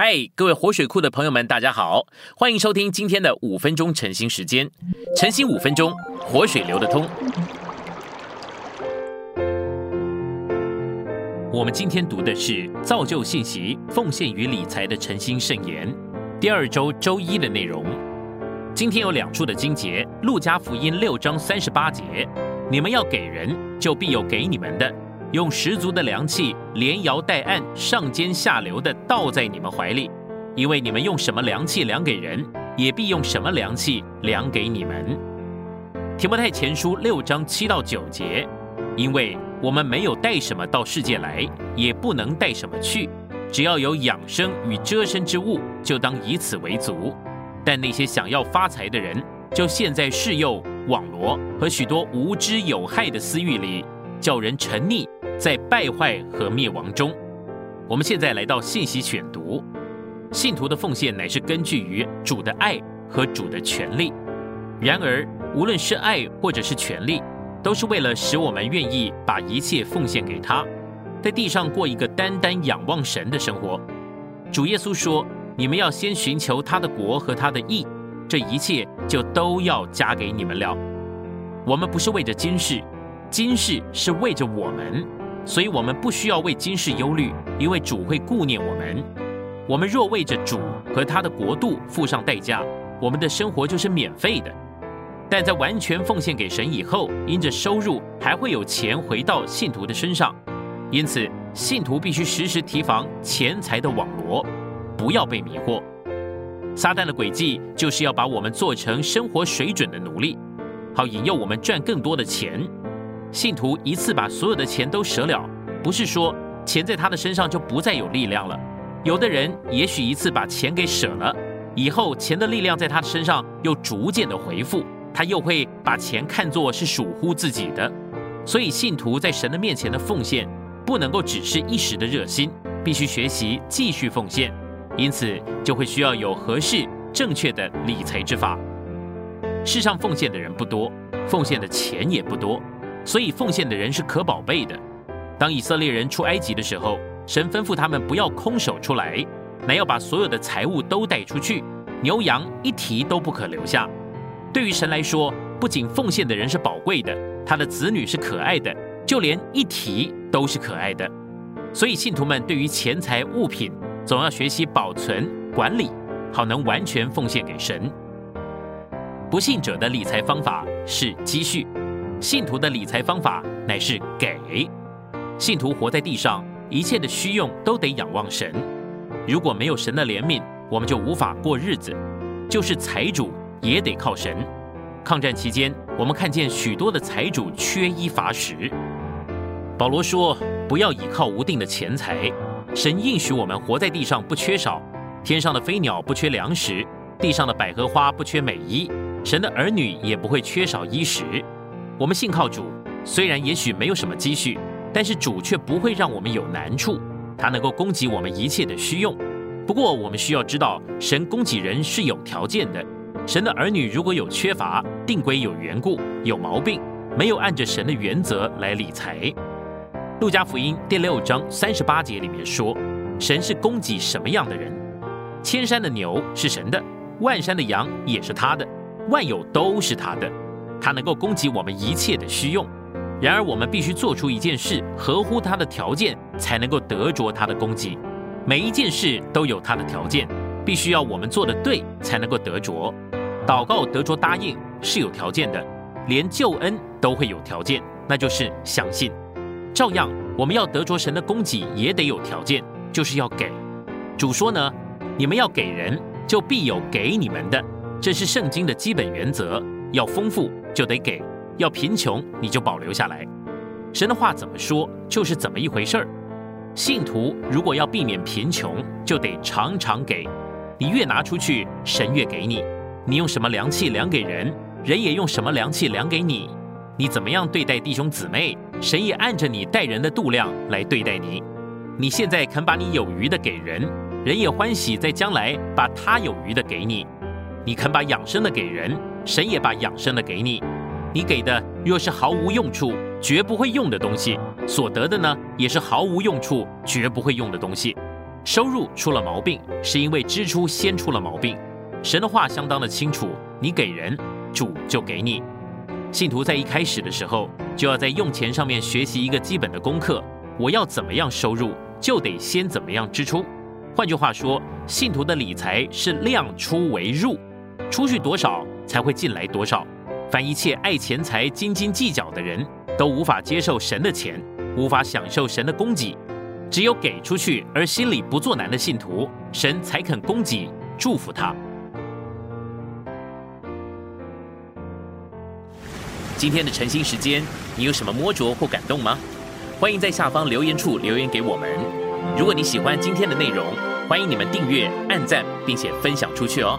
嗨，各位活水库的朋友们，大家好，欢迎收听今天的五分钟晨兴时间。晨兴五分钟，活水流得通。我们今天读的是造就信息、奉献与理财的晨兴圣言，第二周周一的内容。今天有两处的经节，《路加福音》六章三十八节：“你们要给人，就必有给你们的。”用十足的良气，连摇带按，上尖下流的倒在你们怀里，因为你们用什么良气量给人，也必用什么良气量给你们。提摩太前书六章七到九节，因为我们没有带什么到世界来，也不能带什么去，只要有养生与遮身之物，就当以此为足。但那些想要发财的人，就陷在世诱、网罗和许多无知有害的私欲里，叫人沉溺。在败坏和灭亡中，我们现在来到信息选读。信徒的奉献乃是根据于主的爱和主的权利。然而，无论是爱或者是权利，都是为了使我们愿意把一切奉献给他，在地上过一个单单仰望神的生活。主耶稣说：“你们要先寻求他的国和他的义，这一切就都要加给你们了。”我们不是为着今世，今世是为着我们。所以，我们不需要为今世忧虑，因为主会顾念我们。我们若为着主和他的国度付上代价，我们的生活就是免费的。但在完全奉献给神以后，因着收入还会有钱回到信徒的身上。因此，信徒必须时时提防钱财的网罗，不要被迷惑。撒旦的诡计就是要把我们做成生活水准的奴隶，好引诱我们赚更多的钱。信徒一次把所有的钱都舍了，不是说钱在他的身上就不再有力量了。有的人也许一次把钱给舍了，以后钱的力量在他的身上又逐渐的回复，他又会把钱看作是属乎自己的。所以信徒在神的面前的奉献，不能够只是一时的热心，必须学习继续奉献。因此就会需要有合适正确的理财之法。世上奉献的人不多，奉献的钱也不多。所以奉献的人是可宝贝的。当以色列人出埃及的时候，神吩咐他们不要空手出来，乃要把所有的财物都带出去，牛羊一提都不可留下。对于神来说，不仅奉献的人是宝贵的，他的子女是可爱的，就连一提都是可爱的。所以信徒们对于钱财物品，总要学习保存管理，好能完全奉献给神。不信者的理财方法是积蓄。信徒的理财方法乃是给。信徒活在地上，一切的需用都得仰望神。如果没有神的怜悯，我们就无法过日子。就是财主也得靠神。抗战期间，我们看见许多的财主缺衣乏食。保罗说：“不要倚靠无定的钱财。神应许我们活在地上不缺少，天上的飞鸟不缺粮食，地上的百合花不缺美衣，神的儿女也不会缺少衣食。”我们信靠主，虽然也许没有什么积蓄，但是主却不会让我们有难处，他能够供给我们一切的需用。不过，我们需要知道，神供给人是有条件的。神的儿女如果有缺乏，定归有缘故、有毛病，没有按着神的原则来理财。路加福音第六章三十八节里面说，神是供给什么样的人？千山的牛是神的，万山的羊也是他的，万有都是他的。他能够供给我们一切的需用，然而我们必须做出一件事，合乎他的条件，才能够得着他的供给。每一件事都有他的条件，必须要我们做的对，才能够得着。祷告得着答应是有条件的，连救恩都会有条件，那就是相信。照样，我们要得着神的供给也得有条件，就是要给。主说呢，你们要给人，就必有给你们的，这是圣经的基本原则。要丰富就得给，要贫穷你就保留下来。神的话怎么说，就是怎么一回事儿。信徒如果要避免贫穷，就得常常给。你越拿出去，神越给你。你用什么良器量给人，人也用什么良器量给你。你怎么样对待弟兄姊妹，神也按着你待人的度量来对待你。你现在肯把你有余的给人，人也欢喜在将来把他有余的给你。你肯把养生的给人。神也把养生的给你，你给的若是毫无用处、绝不会用的东西，所得的呢，也是毫无用处、绝不会用的东西。收入出了毛病，是因为支出先出了毛病。神的话相当的清楚，你给人，主就给你。信徒在一开始的时候，就要在用钱上面学习一个基本的功课：我要怎么样收入，就得先怎么样支出。换句话说，信徒的理财是量出为入，出去多少才会进来多少。凡一切爱钱财、斤斤计较的人，都无法接受神的钱，无法享受神的供给。只有给出去而心里不作难的信徒，神才肯供给祝福他。今天的晨兴时间，你有什么摸着或感动吗？欢迎在下方留言处留言给我们。如果你喜欢今天的内容，欢迎你们订阅、按赞，并且分享出去哦。